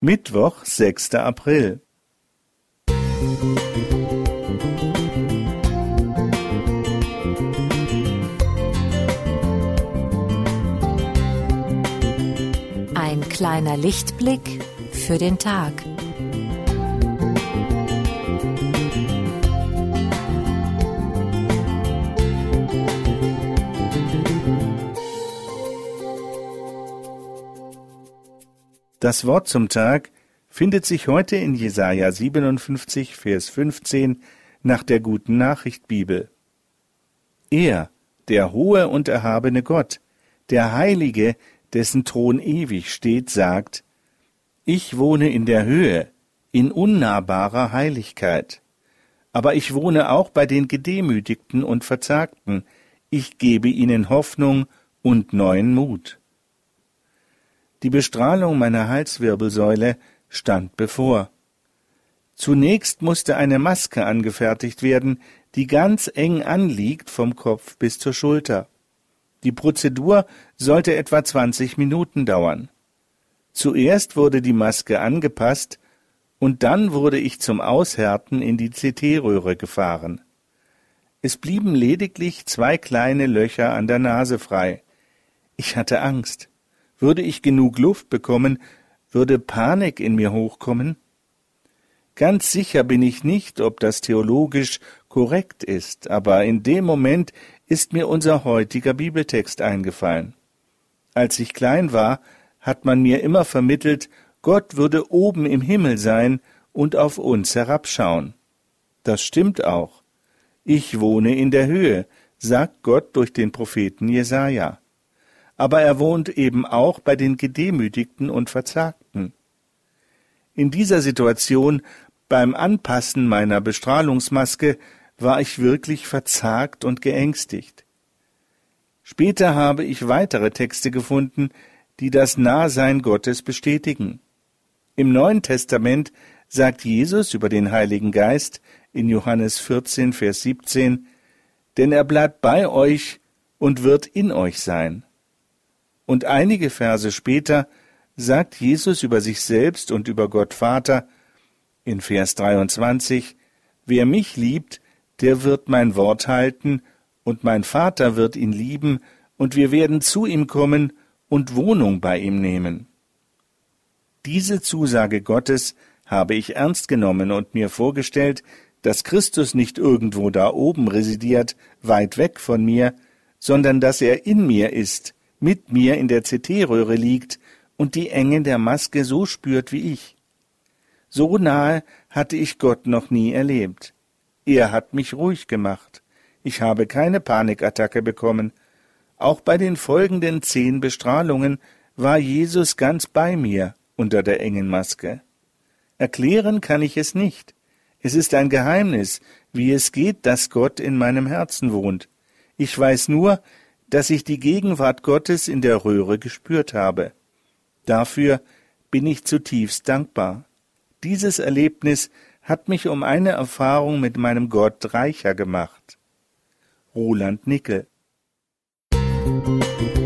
Mittwoch, 6. April. Ein kleiner Lichtblick für den Tag. Das Wort zum Tag findet sich heute in Jesaja 57, Vers 15 nach der Guten Nachricht Bibel. Er, der hohe und erhabene Gott, der Heilige, dessen Thron ewig steht, sagt, Ich wohne in der Höhe, in unnahbarer Heiligkeit. Aber ich wohne auch bei den Gedemütigten und Verzagten, ich gebe ihnen Hoffnung und neuen Mut. Die Bestrahlung meiner Halswirbelsäule stand bevor. Zunächst musste eine Maske angefertigt werden, die ganz eng anliegt vom Kopf bis zur Schulter. Die Prozedur sollte etwa 20 Minuten dauern. Zuerst wurde die Maske angepasst und dann wurde ich zum Aushärten in die CT-Röhre gefahren. Es blieben lediglich zwei kleine Löcher an der Nase frei. Ich hatte Angst. Würde ich genug Luft bekommen, würde Panik in mir hochkommen? Ganz sicher bin ich nicht, ob das theologisch korrekt ist, aber in dem Moment ist mir unser heutiger Bibeltext eingefallen. Als ich klein war, hat man mir immer vermittelt, Gott würde oben im Himmel sein und auf uns herabschauen. Das stimmt auch. Ich wohne in der Höhe, sagt Gott durch den Propheten Jesaja aber er wohnt eben auch bei den Gedemütigten und Verzagten. In dieser Situation, beim Anpassen meiner Bestrahlungsmaske, war ich wirklich verzagt und geängstigt. Später habe ich weitere Texte gefunden, die das Nahsein Gottes bestätigen. Im Neuen Testament sagt Jesus über den Heiligen Geist in Johannes 14, Vers 17, denn er bleibt bei euch und wird in euch sein. Und einige Verse später sagt Jesus über sich selbst und über Gott Vater in Vers 23, Wer mich liebt, der wird mein Wort halten, und mein Vater wird ihn lieben, und wir werden zu ihm kommen und Wohnung bei ihm nehmen. Diese Zusage Gottes habe ich ernst genommen und mir vorgestellt, dass Christus nicht irgendwo da oben residiert, weit weg von mir, sondern dass er in mir ist, mit mir in der CT-Röhre liegt und die Enge der Maske so spürt wie ich. So nahe hatte ich Gott noch nie erlebt. Er hat mich ruhig gemacht. Ich habe keine Panikattacke bekommen. Auch bei den folgenden zehn Bestrahlungen war Jesus ganz bei mir unter der engen Maske. Erklären kann ich es nicht. Es ist ein Geheimnis, wie es geht, dass Gott in meinem Herzen wohnt. Ich weiß nur, dass ich die Gegenwart Gottes in der Röhre gespürt habe. Dafür bin ich zutiefst dankbar. Dieses Erlebnis hat mich um eine Erfahrung mit meinem Gott reicher gemacht. Roland Nickel Musik